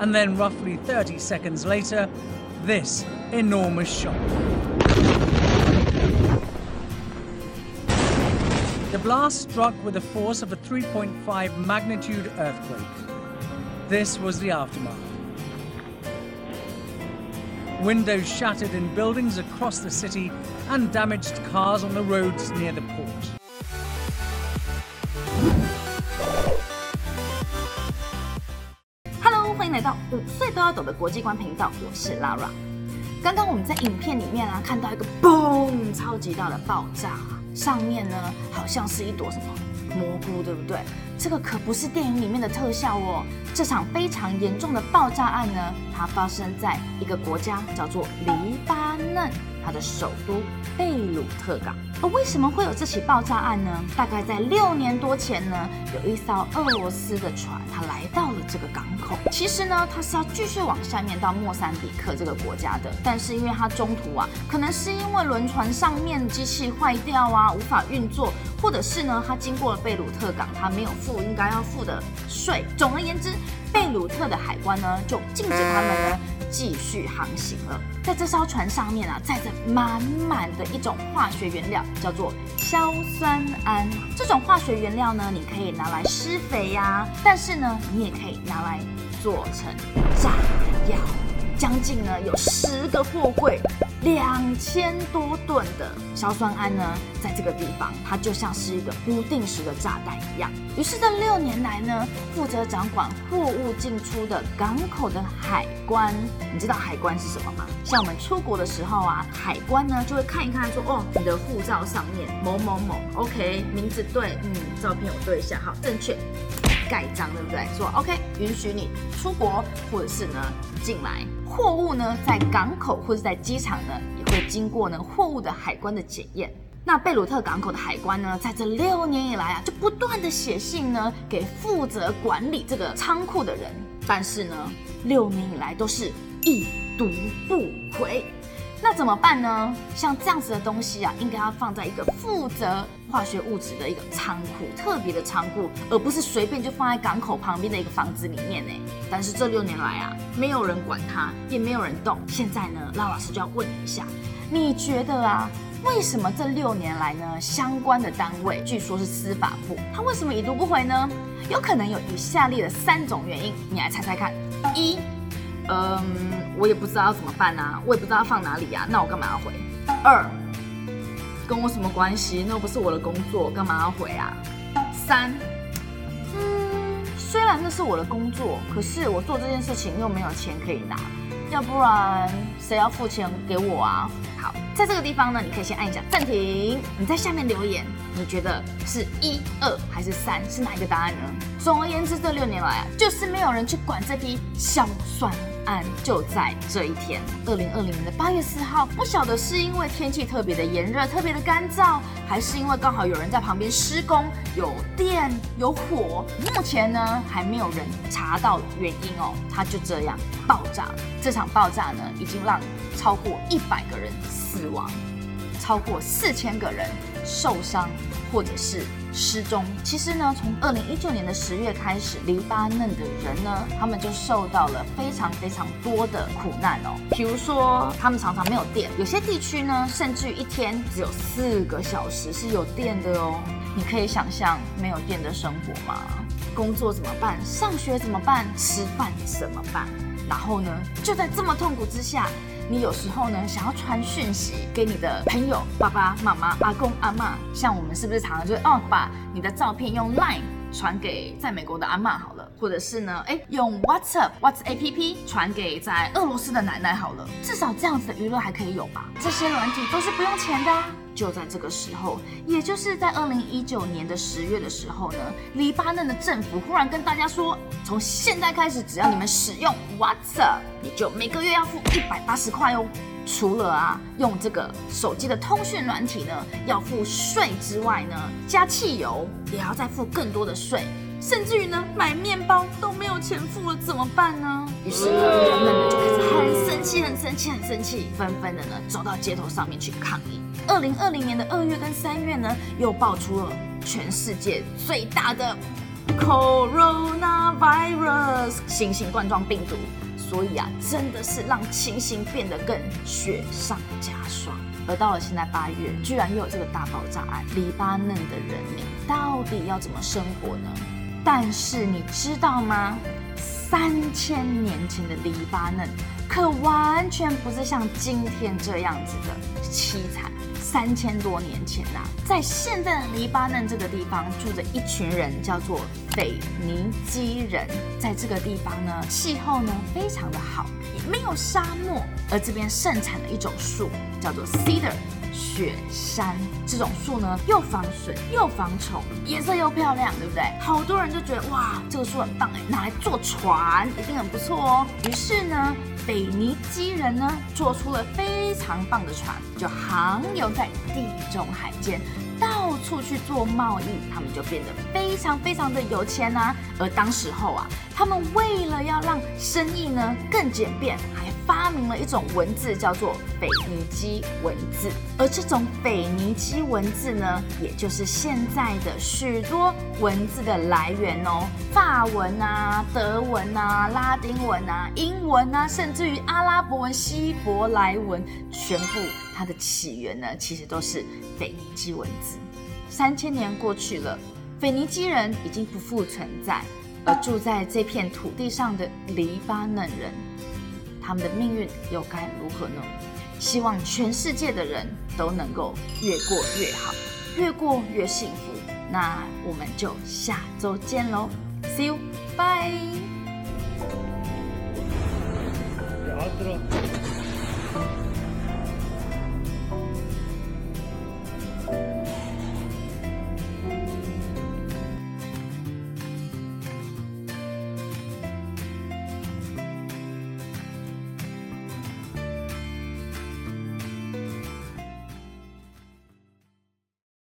And then, roughly 30 seconds later, this enormous shock. The blast struck with the force of a 3.5 magnitude earthquake. This was the aftermath. Windows shattered in buildings across the city and damaged cars on the roads near the port. 迎来到五岁都要懂的国际观频道，我是 Lara。刚刚我们在影片里面啊，看到一个嘣，超级大的爆炸，上面呢好像是一朵什么蘑菇，对不对？这个可不是电影里面的特效哦。这场非常严重的爆炸案呢，它发生在一个国家叫做黎巴嫩。的首都贝鲁特港，而为什么会有这起爆炸案呢？大概在六年多前呢，有一艘俄罗斯的船，它来到了这个港口。其实呢，它是要继续往下面到莫桑比克这个国家的，但是因为它中途啊，可能是因为轮船上面机器坏掉啊，无法运作，或者是呢，它经过了贝鲁特港，它没有付应该要付的税。总而言之，贝鲁特的海关呢，就禁止他们呢继续航行了。在这艘船上面啊，载着满满的一种化学原料，叫做硝酸铵。这种化学原料呢，你可以拿来施肥呀，但是呢，你也可以拿来做成炸药。将近呢有十个货柜。两千多吨的硝酸铵呢，在这个地方，它就像是一个不定时的炸弹一样。于是这六年来呢，负责掌管货物进出的港口的海关，你知道海关是什么吗？像我们出国的时候啊，海关呢就会看一看，说哦，你的护照上面某某某，OK，名字对，嗯，照片我对一下，好，正确。盖章对不对？说 OK，允许你出国，或者是呢进来。货物呢在港口或者在机场呢，也会经过呢货物的海关的检验。那贝鲁特港口的海关呢，在这六年以来啊，就不断的写信呢给负责管理这个仓库的人，但是呢，六年以来都是一读不回。那怎么办呢？像这样子的东西啊，应该要放在一个负责化学物质的一个仓库，特别的仓库，而不是随便就放在港口旁边的一个房子里面呢。但是这六年来啊，没有人管它，也没有人动。现在呢，那老师就要问你一下，你觉得啊，为什么这六年来呢，相关的单位，据说是司法部，它为什么已读不回呢？有可能有以下列的三种原因，你来猜猜看。一嗯，我也不知道要怎么办啊，我也不知道要放哪里呀，那我干嘛要回？二，跟我什么关系？那又不是我的工作，干嘛要回啊？三，嗯，虽然那是我的工作，可是我做这件事情又没有钱可以拿，要不然谁要付钱给我啊？好，在这个地方呢，你可以先按一下暂停，你在下面留言，你觉得是一二还是三？是哪一个答案呢？总而言之，这六年来啊，就是没有人去管这批硝酸。案就在这一天，二零二零年的八月四号。不晓得是因为天气特别的炎热、特别的干燥，还是因为刚好有人在旁边施工，有电有火。目前呢，还没有人查到原因哦。它就这样爆炸。这场爆炸呢，已经让超过一百个人死亡，超过四千个人受伤，或者是。失踪。其实呢，从二零一九年的十月开始，黎巴嫩的人呢，他们就受到了非常非常多的苦难哦。比如说，他们常常没有电，有些地区呢，甚至于一天只有四个小时是有电的哦。你可以想象没有电的生活吗？工作怎么办？上学怎么办？吃饭怎么办？然后呢，就在这么痛苦之下。你有时候呢，想要传讯息给你的朋友、爸爸妈妈、阿公阿妈，像我们是不是常常就哦，把你的照片用 Line 传给在美国的阿妈好了，或者是呢，哎，用 WhatsApp、WhatsApp 传给在俄罗斯的奶奶好了，至少这样子的娱乐还可以有吧？这些软体都是不用钱的。就在这个时候，也就是在二零一九年的十月的时候呢，黎巴嫩的政府忽然跟大家说，从现在开始，只要你们使用 WhatsApp，你就每个月要付一百八十块哦。除了啊，用这个手机的通讯软体呢要付税之外呢，加汽油也要再付更多的税。甚至于呢，买面包都没有钱付了，怎么办呢？于是呢，人们呢就开始很生气、很生气、很生气，纷纷的呢走到街头上面去抗议。二零二零年的二月跟三月呢，又爆出了全世界最大的 coronavirus 新型冠状病毒，所以啊，真的是让情形变得更雪上加霜。而到了现在八月，居然又有这个大爆炸案，黎巴嫩的人民到底要怎么生活呢？但是你知道吗？三千年前的黎巴嫩可完全不是像今天这样子的凄惨。三千多年前呐，在现在的黎巴嫩这个地方住着一群人，叫做腓尼基人。在这个地方呢，气候呢非常的好，也没有沙漠，而这边盛产的一种树叫做 cedar。雪山这种树呢，又防水又防虫，颜色又漂亮，对不对？好多人就觉得哇，这个树很棒哎，拿来坐船一定很不错哦。于是呢，北尼基人呢做出了非常棒的船，就航游在地中海间。到处去做贸易，他们就变得非常非常的有钱呐。而当时候啊，他们为了要让生意呢更简便，还发明了一种文字，叫做腓尼基文字。而这种腓尼基文字呢，也就是现在的许多文字的来源哦。法文啊、德文啊、拉丁文啊、英文啊，甚至于阿拉伯文、希伯来文，全部。它的起源呢，其实都是腓尼基文字。三千年过去了，腓尼基人已经不复存在，而住在这片土地上的黎巴嫩人，他们的命运又该如何呢？希望全世界的人都能够越过越好，越过越幸福。那我们就下周见喽，See you，bye。